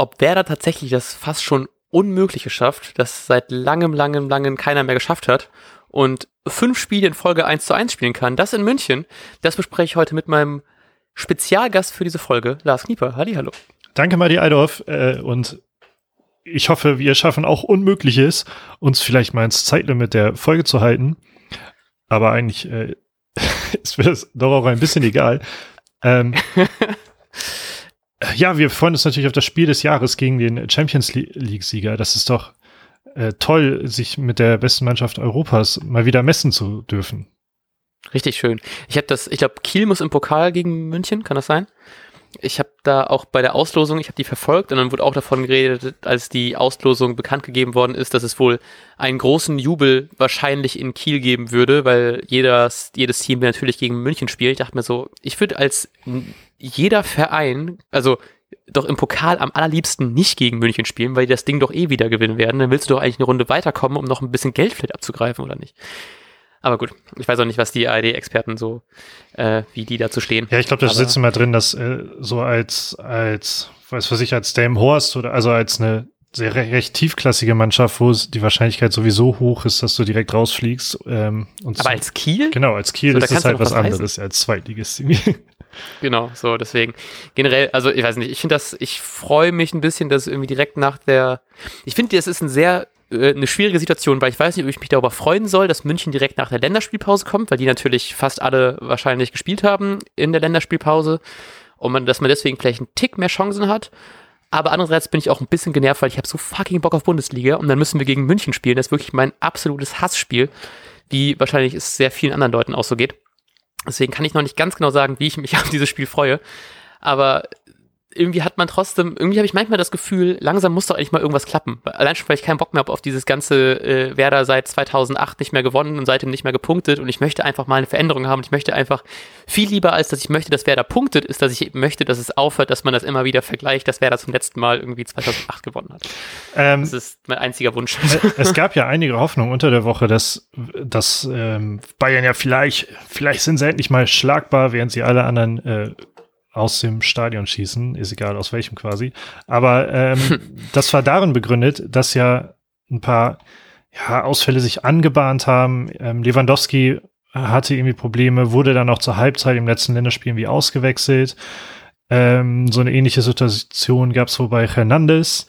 ob Werder tatsächlich das fast schon Unmögliche schafft, das seit langem, langem, langem keiner mehr geschafft hat und fünf Spiele in Folge 1 zu 1 spielen kann. Das in München. Das bespreche ich heute mit meinem Spezialgast für diese Folge, Lars Knieper. Halli, hallo. Danke, Madi Eidorf. Äh, und ich hoffe, wir schaffen auch Unmögliches, uns vielleicht mal ins Zeitlimit der Folge zu halten. Aber eigentlich äh, ist mir das doch auch ein bisschen egal. Ähm, ja, wir freuen uns natürlich auf das Spiel des Jahres gegen den Champions League-Sieger. Das ist doch äh, toll, sich mit der besten Mannschaft Europas mal wieder messen zu dürfen. Richtig schön. Ich habe das, ich glaube, Kiel muss im Pokal gegen München, kann das sein? Ich habe da auch bei der Auslosung, ich habe die verfolgt und dann wurde auch davon geredet, als die Auslosung bekannt gegeben worden ist, dass es wohl einen großen Jubel wahrscheinlich in Kiel geben würde, weil jedes, jedes Team natürlich gegen München spielt. Ich dachte mir so, ich würde als jeder Verein, also doch im Pokal am allerliebsten nicht gegen München spielen, weil die das Ding doch eh wieder gewinnen werden. Dann willst du doch eigentlich eine Runde weiterkommen, um noch ein bisschen Geld vielleicht abzugreifen, oder nicht? Aber gut, ich weiß auch nicht, was die ARD-Experten so, äh, wie die dazu stehen. Ja, ich glaube, da sitzt immer drin, dass äh, so als, als, weiß was ich, als Dame Horst oder also als eine sehr recht tiefklassige Mannschaft, wo die Wahrscheinlichkeit sowieso hoch ist, dass du direkt rausfliegst. Ähm, und Aber so, als Kiel? Genau, als Kiel so, ist das halt was, was anderes als Zweitligist. Genau, so deswegen generell, also ich weiß nicht, ich finde das, ich freue mich ein bisschen, dass irgendwie direkt nach der, ich finde, das ist ein sehr äh, eine schwierige Situation, weil ich weiß nicht, ob ich mich darüber freuen soll, dass München direkt nach der Länderspielpause kommt, weil die natürlich fast alle wahrscheinlich gespielt haben in der Länderspielpause und man, dass man deswegen vielleicht einen Tick mehr Chancen hat. Aber andererseits bin ich auch ein bisschen genervt, weil ich habe so fucking Bock auf Bundesliga und dann müssen wir gegen München spielen. Das ist wirklich mein absolutes Hassspiel, wie wahrscheinlich es sehr vielen anderen Leuten auch so geht. Deswegen kann ich noch nicht ganz genau sagen, wie ich mich auf dieses Spiel freue. Aber irgendwie hat man trotzdem, irgendwie habe ich manchmal das Gefühl, langsam muss doch eigentlich mal irgendwas klappen. Allein schon, weil ich keinen Bock mehr habe auf dieses ganze äh, Werder seit 2008 nicht mehr gewonnen und seitdem nicht mehr gepunktet und ich möchte einfach mal eine Veränderung haben. Ich möchte einfach viel lieber, als dass ich möchte, dass Werder punktet, ist, dass ich möchte, dass es aufhört, dass man das immer wieder vergleicht, dass Werder zum letzten Mal irgendwie 2008 gewonnen hat. Ähm, das ist mein einziger Wunsch. Es gab ja einige Hoffnungen unter der Woche, dass, dass ähm, Bayern ja vielleicht, vielleicht sind sie endlich mal schlagbar, während sie alle anderen äh, aus dem Stadion schießen, ist egal aus welchem quasi. Aber ähm, das war darin begründet, dass ja ein paar ja, Ausfälle sich angebahnt haben. Ähm, Lewandowski hatte irgendwie Probleme, wurde dann auch zur Halbzeit im letzten Länderspiel irgendwie ausgewechselt. Ähm, so eine ähnliche Situation gab es wohl bei Hernandez.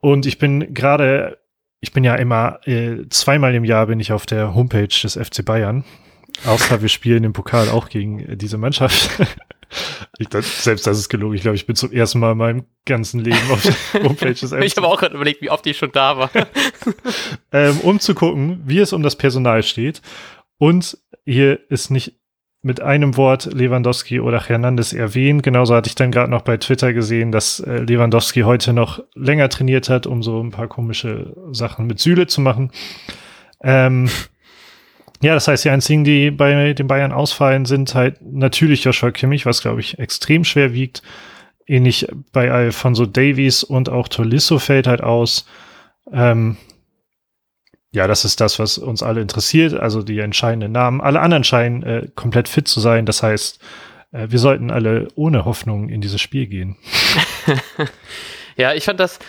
Und ich bin gerade, ich bin ja immer äh, zweimal im Jahr bin ich auf der Homepage des FC Bayern. Außer wir spielen im Pokal auch gegen äh, diese Mannschaft. Ich, selbst das ist gelogen. Ich glaube, ich bin zum ersten Mal in meinem ganzen Leben auf der Homepage des Ich habe auch gerade überlegt, wie oft ich schon da war. ähm, um zu gucken, wie es um das Personal steht. Und hier ist nicht mit einem Wort Lewandowski oder Hernandez erwähnt. Genauso hatte ich dann gerade noch bei Twitter gesehen, dass äh, Lewandowski heute noch länger trainiert hat, um so ein paar komische Sachen mit Süle zu machen. Ähm, ja, das heißt, die einzigen, die bei den Bayern ausfallen, sind halt natürlich Joshua Kimmich, was glaube ich extrem schwer wiegt. Ähnlich bei Alfonso Davies und auch Tolisso fällt halt aus. Ähm, ja, das ist das, was uns alle interessiert, also die entscheidenden Namen. Alle anderen scheinen äh, komplett fit zu sein. Das heißt, äh, wir sollten alle ohne Hoffnung in dieses Spiel gehen. ja, ich fand das,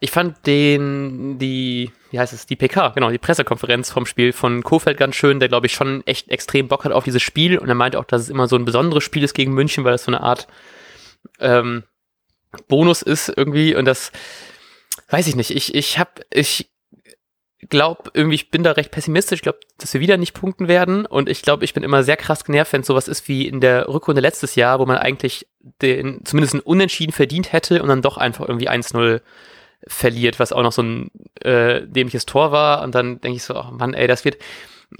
ich fand den, die, wie heißt es, die PK, genau, die Pressekonferenz vom Spiel von Kofeld ganz schön, der glaube ich schon echt extrem Bock hat auf dieses Spiel und er meinte auch, dass es immer so ein besonderes Spiel ist gegen München, weil es so eine Art ähm, Bonus ist irgendwie und das weiß ich nicht. Ich, ich hab, ich glaube irgendwie, ich bin da recht pessimistisch. Ich glaube, dass wir wieder nicht punkten werden und ich glaube, ich bin immer sehr krass genervt, wenn sowas ist wie in der Rückrunde letztes Jahr, wo man eigentlich den, zumindest einen Unentschieden verdient hätte und dann doch einfach irgendwie 1-0 verliert, was auch noch so ein äh, dämliches Tor war. Und dann denke ich so, oh Mann, ey, das wird,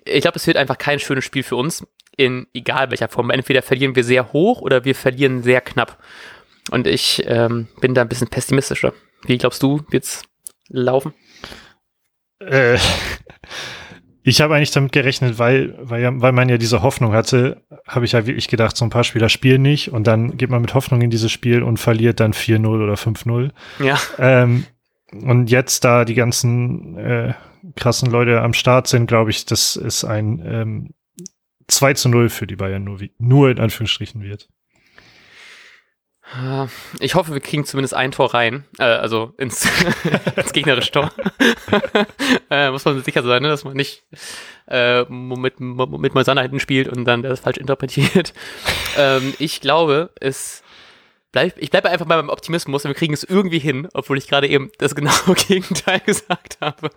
ich glaube, es wird einfach kein schönes Spiel für uns, in egal welcher Form. Entweder verlieren wir sehr hoch oder wir verlieren sehr knapp. Und ich ähm, bin da ein bisschen pessimistischer. Wie glaubst du, wird's laufen? Äh, ich habe eigentlich damit gerechnet, weil, weil, weil man ja diese Hoffnung hatte, habe ich ja wirklich gedacht, so ein paar Spieler spielen nicht und dann geht man mit Hoffnung in dieses Spiel und verliert dann 4-0 oder 5-0. Ja. Ähm, und jetzt, da die ganzen äh, krassen Leute am Start sind, glaube ich, das ist ein ähm, 2 zu 0 für die Bayern nur, nur in Anführungsstrichen wird. Ich hoffe, wir kriegen zumindest ein Tor rein, äh, also ins, ins gegnerische Tor. äh, muss man sicher sein, ne, dass man nicht äh, mit, mit Moisander hinten spielt und dann das falsch interpretiert. ähm, ich glaube, es bleib, ich bleibe einfach bei meinem Optimismus und wir kriegen es irgendwie hin, obwohl ich gerade eben das genaue Gegenteil gesagt habe.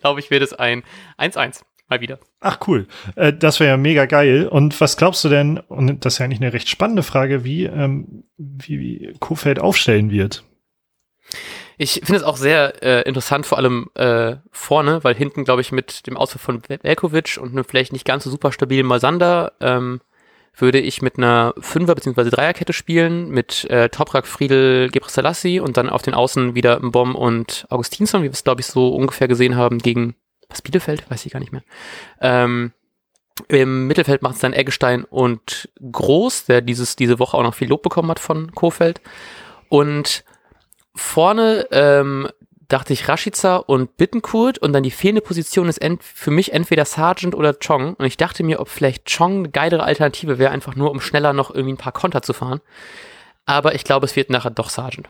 glaube ich, wird es ein 1-1. Mal wieder. Ach cool. Äh, das wäre ja mega geil. Und was glaubst du denn, und das ist ja eigentlich eine recht spannende Frage, wie, ähm, wie, wie Kofeld aufstellen wird? Ich finde es auch sehr äh, interessant, vor allem äh, vorne, weil hinten, glaube ich, mit dem Ausfall von Velkovic und einem vielleicht nicht ganz so super stabilen Masander ähm, würde ich mit einer Fünfer- bzw. Dreierkette spielen, mit äh, Toprak, Friedel, Gebrselassie und dann auf den Außen wieder Mbom und Augustinsson, wie wir es, glaube ich, so ungefähr gesehen haben gegen was Bielefeld, weiß ich gar nicht mehr. Ähm, Im Mittelfeld macht es dann Eggestein und Groß, der dieses, diese Woche auch noch viel Lob bekommen hat von Kofeld. Und vorne ähm, dachte ich Rashica und Bittenkurt und dann die fehlende Position ist für mich entweder Sargent oder Chong. Und ich dachte mir, ob vielleicht Chong eine geilere Alternative wäre, einfach nur um schneller noch irgendwie ein paar Konter zu fahren. Aber ich glaube, es wird nachher doch Sargent.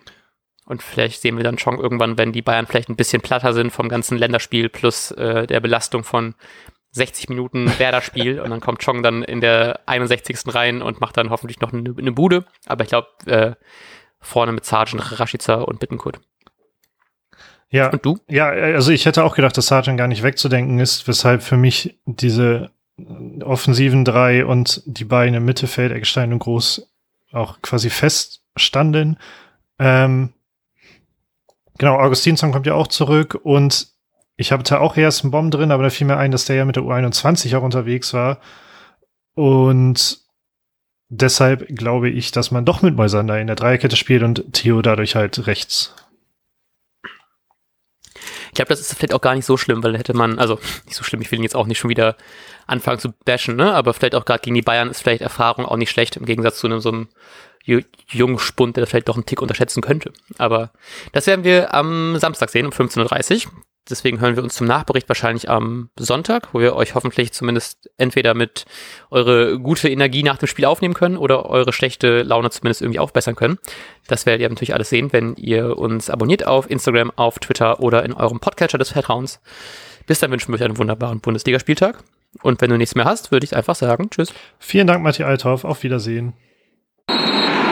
Und vielleicht sehen wir dann Chong irgendwann, wenn die Bayern vielleicht ein bisschen platter sind vom ganzen Länderspiel plus äh, der Belastung von 60 Minuten Werder-Spiel und dann kommt Chong dann in der 61. rein und macht dann hoffentlich noch eine, eine Bude. Aber ich glaube, äh, vorne mit Sargent, Rashica und Bittenkurt. Ja, und du? Ja, also ich hätte auch gedacht, dass Sargent gar nicht wegzudenken ist, weshalb für mich diese offensiven drei und die beiden im Mittelfeld, Eckstein und Groß, auch quasi feststanden. Ähm, Genau, Augustinsson kommt ja auch zurück und ich habe da auch erst einen Bomb drin, aber da fiel mir ein, dass der ja mit der U21 auch unterwegs war. Und deshalb glaube ich, dass man doch mit Moisander in der Dreierkette spielt und Theo dadurch halt rechts. Ich glaube, das ist vielleicht auch gar nicht so schlimm, weil hätte man, also nicht so schlimm, ich will ihn jetzt auch nicht schon wieder anfangen zu bashen, ne? Aber vielleicht auch gerade gegen die Bayern ist vielleicht Erfahrung auch nicht schlecht, im Gegensatz zu einem so einem jungen Spund, der das vielleicht doch einen Tick unterschätzen könnte. Aber das werden wir am Samstag sehen, um 15.30 Uhr. Deswegen hören wir uns zum Nachbericht wahrscheinlich am Sonntag, wo wir euch hoffentlich zumindest entweder mit eure gute Energie nach dem Spiel aufnehmen können oder eure schlechte Laune zumindest irgendwie aufbessern können. Das werdet ihr natürlich alles sehen, wenn ihr uns abonniert auf Instagram, auf Twitter oder in eurem Podcatcher des Vertrauens. Bis dann wünschen wir euch einen wunderbaren Bundesligaspieltag. Und wenn du nichts mehr hast, würde ich einfach sagen, tschüss. Vielen Dank, Matthias Althoff. Auf Wiedersehen.